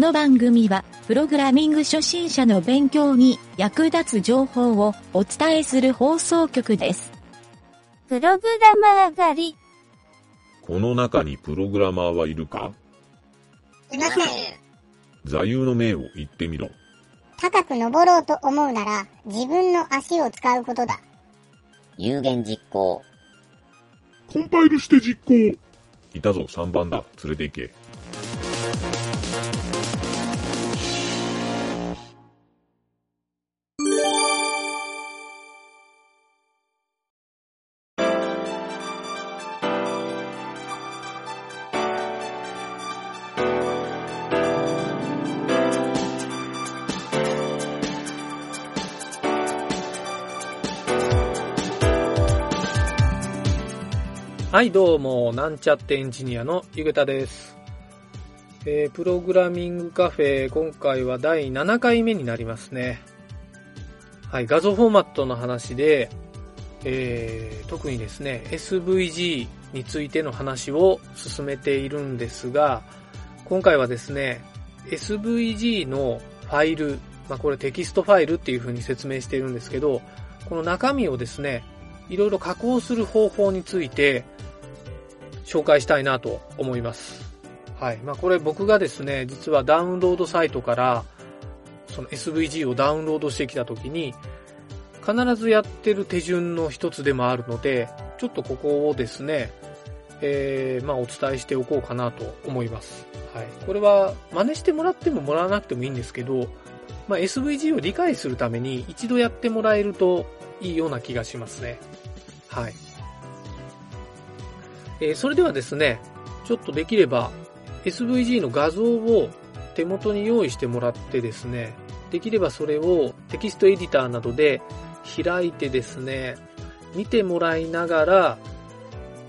の番組は、プログラミング初心者の勉強に役立つ情報をお伝えする放送局です。プログラマー狩り。この中にプログラマーはいるか？いません。座右の銘を言ってみろ。高く登ろうと思うなら、自分の足を使うことだ。有言実行。コンパイルして実行いたぞ、3番だ。連れて行け。はい、どうも、なんちゃってエンジニアのゆげたです。えー、プログラミングカフェ、今回は第7回目になりますね。はい、画像フォーマットの話で、えー、特にですね、SVG についての話を進めているんですが、今回はですね、SVG のファイル、まあ、これテキストファイルっていう風に説明しているんですけど、この中身をですね、いろいろ加工する方法について紹介したいなと思います。はい。まあこれ僕がですね、実はダウンロードサイトからその SVG をダウンロードしてきたときに必ずやってる手順の一つでもあるので、ちょっとここをですね、えー、まあお伝えしておこうかなと思います。はい。これは真似してもらってももらわなくてもいいんですけど、まあ SVG を理解するために一度やってもらえるといいような気がしますね。はい。えそれではですね、ちょっとできれば SVG の画像を手元に用意してもらってですね、できればそれをテキストエディターなどで開いてですね、見てもらいながら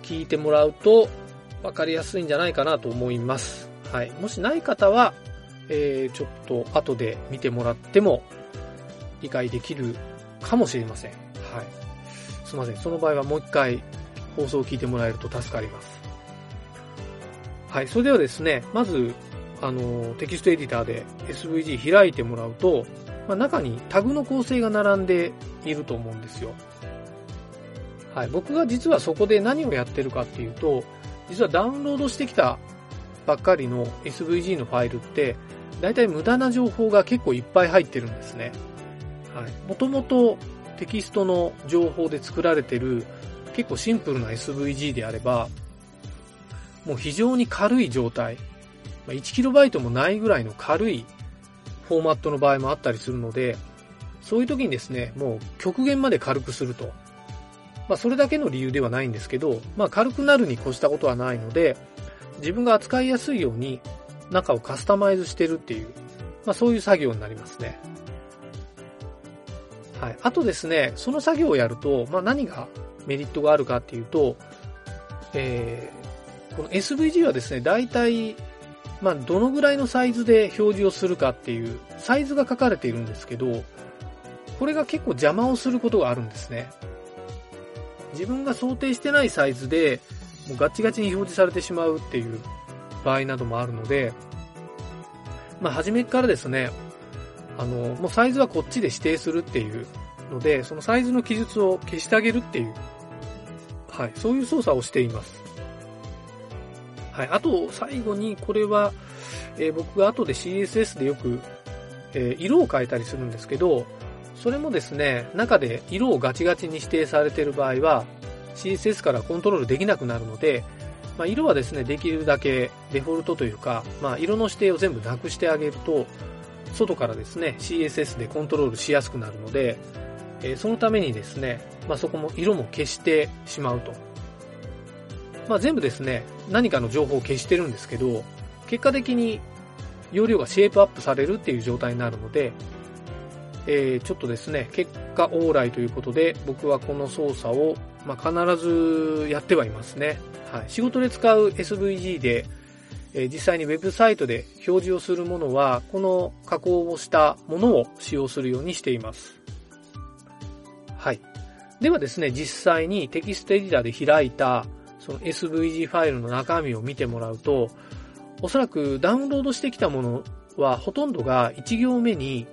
聞いてもらうと分かりやすいんじゃないかなと思います。はい。もしない方は、えーちょっと後で見てもらっても理解できるかもしれません。はい。すいません。その場合はもう一回放送を聞いてもらえると助かります。はい。それではですね、まず、あの、テキストエディターで SVG 開いてもらうと、まあ、中にタグの構成が並んでいると思うんですよ。はい。僕が実はそこで何をやってるかっていうと、実はダウンロードしてきたばっかりの SVG のファイルって、だいたい無駄な情報が結構いっぱい入ってるんですね。はい。もともとテキストの情報で作られてる結構シンプルな SVG であれば、もう非常に軽い状態、1KB もないぐらいの軽いフォーマットの場合もあったりするので、そういう時にですね、もう極限まで軽くすると。まあそれだけの理由ではないんですけど、まあ軽くなるに越したことはないので、自分が扱いやすいように中をカスタマイズしてるっていう、まあそういう作業になりますね。はい。あとですね、その作業をやると、まあ何がメリットがあるかっていうと、えー、この SVG はですね、大体、まあどのぐらいのサイズで表示をするかっていう、サイズが書かれているんですけど、これが結構邪魔をすることがあるんですね。自分が想定してないサイズで、もうガチガチに表示されてしまうっていう場合などもあるので、まあ初めからですね、あの、もうサイズはこっちで指定するっていうので、そのサイズの記述を消してあげるっていう、はい、そういう操作をしています。はい、あと、最後に、これは、えー僕が後で CSS でよく、えー色を変えたりするんですけど、それもですね、中で色をガチガチに指定されている場合は、CSS からコントロールできなくなるので、まあ、色はですね、できるだけデフォルトというか、まあ、色の指定を全部なくしてあげると、外からですね、CSS でコントロールしやすくなるので、えーそのためにですね、まあ、そこも色も消してしまうと。まあ、全部ですね、何かの情報を消してるんですけど、結果的に容量がシェイプアップされるっていう状態になるので、えーちょっとですね、結果往来ということで、僕はこの操作を、まあ、必ずやってはいますね。はい。仕事で使う SVG で、えー実際にウェブサイトで表示をするものは、この加工をしたものを使用するようにしています。ではですね、実際にテキストエディターで開いた、その SVG ファイルの中身を見てもらうと、おそらくダウンロードしてきたものはほとんどが1行目に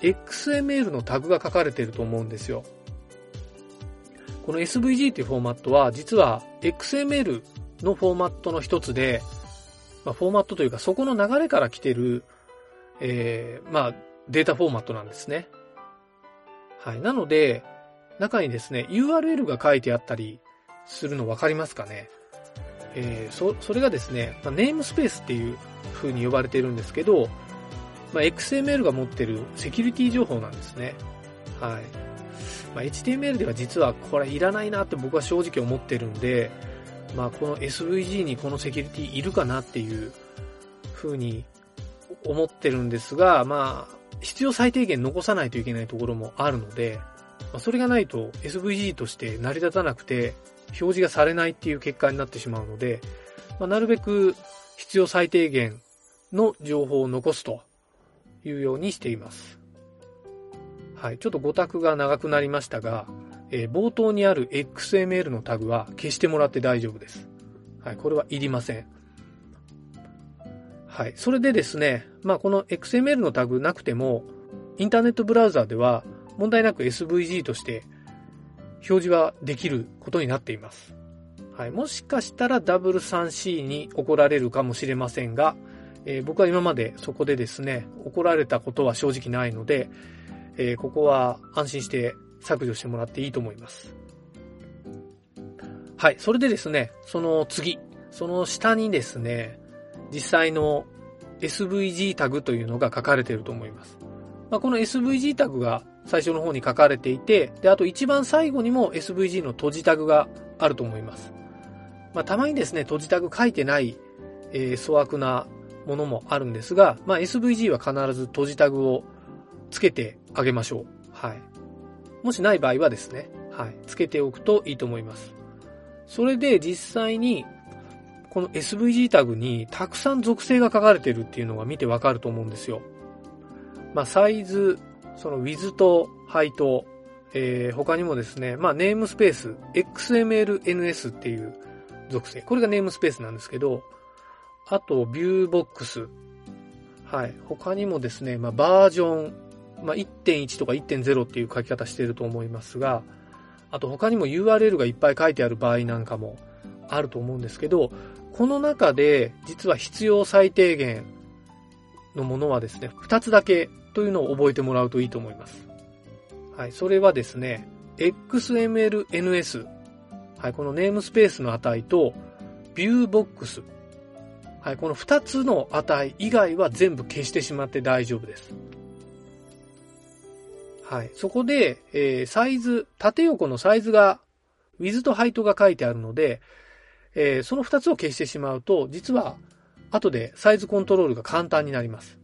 XML のタグが書かれていると思うんですよ。この SVG というフォーマットは実は XML のフォーマットの一つで、まあ、フォーマットというかそこの流れから来てる、えー、まあ、データフォーマットなんですね。はい。なので、中にですね、URL が書いてあったりするの分かりますかね？えー、そ、それがですね、ま、ネームスペースっていう風に呼ばれてるんですけど、まあ、XML が持ってるセキュリティ情報なんですね。はい。まあ、HTML では実はこれいらないなって僕は正直思ってるんで、まあ、この SVG にこのセキュリティいるかなっていう風に思ってるんですが、まあ、必要最低限残さないといけないところもあるので、まあ、それがないと SVG として成り立たなくて、表示がされないっていう結果になってしまうので、まあ、なるべく必要最低限の情報を残すというようにしています。はい。ちょっと語卓が長くなりましたが、えー、冒頭にある XML のタグは消してもらって大丈夫です。はい。これはいりません。はい。それでですね、まあこの XML のタグなくても、インターネットブラウザでは問題なく SVG として表示はできることになっています。はい。もしかしたら W3C に怒られるかもしれませんが、えー、僕は今までそこでですね、怒られたことは正直ないので、えー、ここは安心して削除してもらっていいと思います。はい。それでですね、その次、その下にですね、実際の SVG タグというのが書かれていると思います。まあ、この SVG タグが最初の方に書かれていて、で、あと一番最後にも SVG の閉じタグがあると思います。まあ、たまにですね、閉じタグ書いてない、えー、粗悪なものもあるんですが、まあ、SVG は必ず閉じタグをつけてあげましょう。はい。もしない場合はですね、はい。つけておくといいと思います。それで実際に、この SVG タグにたくさん属性が書かれてるっていうのが見てわかると思うんですよ。まあ、サイズ、その Wiz と Hi と、えー、他にもですね、まあ、ネームスペース、XMLNS っていう属性。これがネームスペースなんですけど、あと、ビューボックス。はい。他にもですね、まあ、バージョン、まあ、1.1とか1.0っていう書き方してると思いますが、あと他にも URL がいっぱい書いてある場合なんかもあると思うんですけど、この中で実は必要最低限のものはですね、2つだけというのを覚えてもらうといいと思います。はい、それはですね、XMLNS。はい、このネームスペースの値と、ビューボックス。はい、この2つの値以外は全部消してしまって大丈夫です。はい。そこで、えー、サイズ、縦横のサイズが、ウィズとハイトが書いてあるので、えー、その2つを消してしまうと、実は、後でサイズコントロールが簡単になります。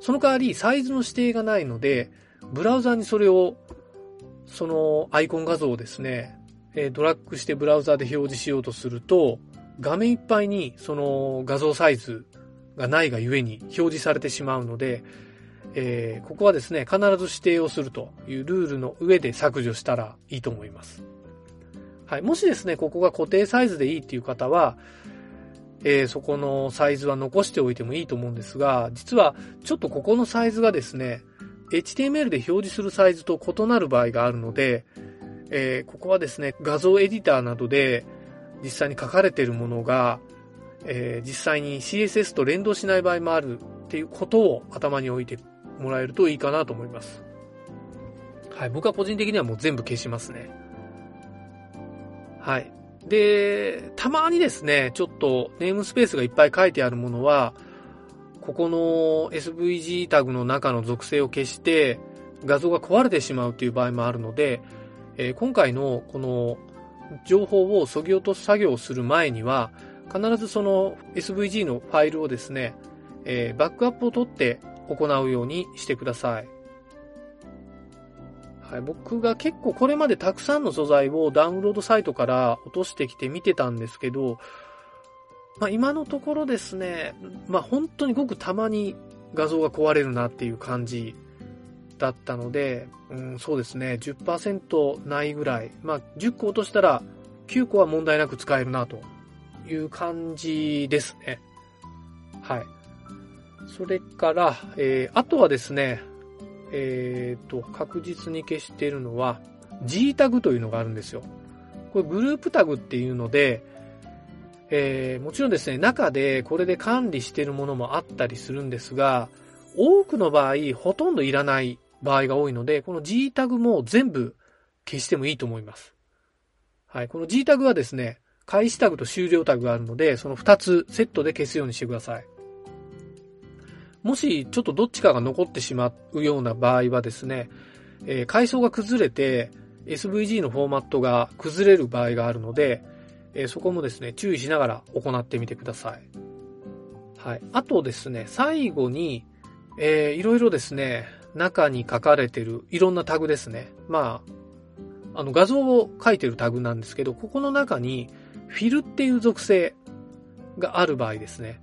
その代わり、サイズの指定がないので、ブラウザにそれを、そのアイコン画像をですね、ドラッグしてブラウザで表示しようとすると、画面いっぱいにその画像サイズがないがゆえに表示されてしまうので、えー、ここはですね、必ず指定をするというルールの上で削除したらいいと思います。はい。もしですね、ここが固定サイズでいいっていう方は、えー、そこのサイズは残しておいてもいいと思うんですが、実はちょっとここのサイズがですね、HTML で表示するサイズと異なる場合があるので、えー、ここはですね、画像エディターなどで実際に書かれているものが、えー、実際に CSS と連動しない場合もあるっていうことを頭に置いてもらえるといいかなと思います。はい。僕は個人的にはもう全部消しますね。はい。で、たまにですね、ちょっとネームスペースがいっぱい書いてあるものは、ここの SVG タグの中の属性を消して画像が壊れてしまうという場合もあるので、えー、今回のこの情報を削ぎ落とす作業をする前には、必ずその SVG のファイルをですね、えー、バックアップを取って行うようにしてください。はい、僕が結構これまでたくさんの素材をダウンロードサイトから落としてきて見てたんですけど、まあ、今のところですね、まあ、本当にごくたまに画像が壊れるなっていう感じだったので、うん、そうですね、10%ないぐらい。まあ、10個落としたら9個は問題なく使えるなという感じですね。はい。それから、えー、あとはですね、えー、と、確実に消しているのは、G タグというのがあるんですよ。これグループタグっていうので、えー、もちろんですね、中でこれで管理しているものもあったりするんですが、多くの場合、ほとんどいらない場合が多いので、この G タグも全部消してもいいと思います。はい、この G タグはですね、開始タグと終了タグがあるので、その2つセットで消すようにしてください。もし、ちょっとどっちかが残ってしまうような場合はですね、えー階層が崩れて SVG のフォーマットが崩れる場合があるので、えーそこもですね、注意しながら行ってみてください。はい。あとですね、最後に、えーいろいろですね、中に書かれてるいろんなタグですね。まあ、あの画像を書いてるタグなんですけど、ここの中にフィルっていう属性がある場合ですね。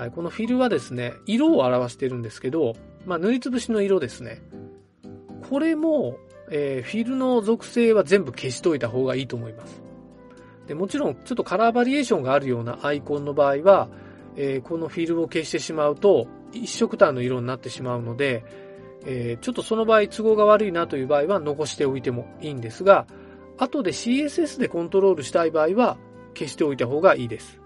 はい。このフィルはですね、色を表してるんですけど、まあ、塗りつぶしの色ですね。これも、えーフィルの属性は全部消しといた方がいいと思います。でもちろん、ちょっとカラーバリエーションがあるようなアイコンの場合は、えーこのフィルを消してしまうと、一色単の色になってしまうので、えーちょっとその場合都合が悪いなという場合は残しておいてもいいんですが、後で CSS でコントロールしたい場合は消しておいた方がいいです。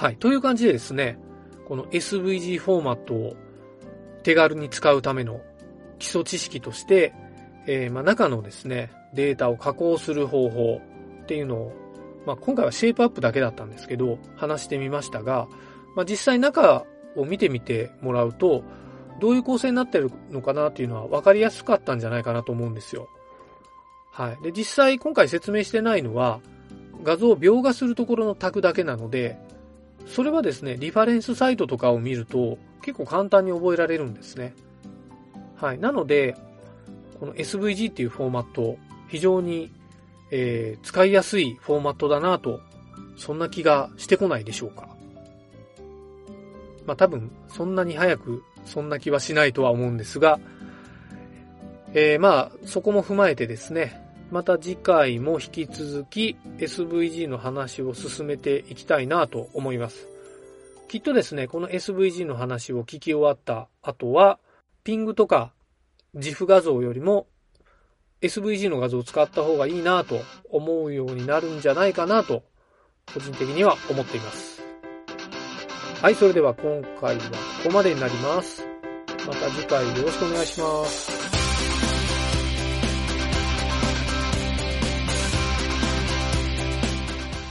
はい。という感じでですね、この SVG フォーマットを手軽に使うための基礎知識として、えーまあ、中のですね、データを加工する方法っていうのを、まあ、今回はシェイプアップだけだったんですけど、話してみましたが、まあ、実際中を見てみてもらうと、どういう構成になってるのかなっていうのは分かりやすかったんじゃないかなと思うんですよ。はい。で、実際今回説明してないのは、画像を描画するところのタグだけなので、それはですね、リファレンスサイトとかを見ると結構簡単に覚えられるんですね。はい。なので、この SVG っていうフォーマット、非常に、えー使いやすいフォーマットだなと、そんな気がしてこないでしょうか。まあ多分、そんなに早く、そんな気はしないとは思うんですが、えーまあ、そこも踏まえてですね、また次回も引き続き SVG の話を進めていきたいなと思います。きっとですね、この SVG の話を聞き終わった後は、ピングとか GIF 画像よりも SVG の画像を使った方がいいなと思うようになるんじゃないかなと、個人的には思っています。はい、それでは今回はここまでになります。また次回よろしくお願いします。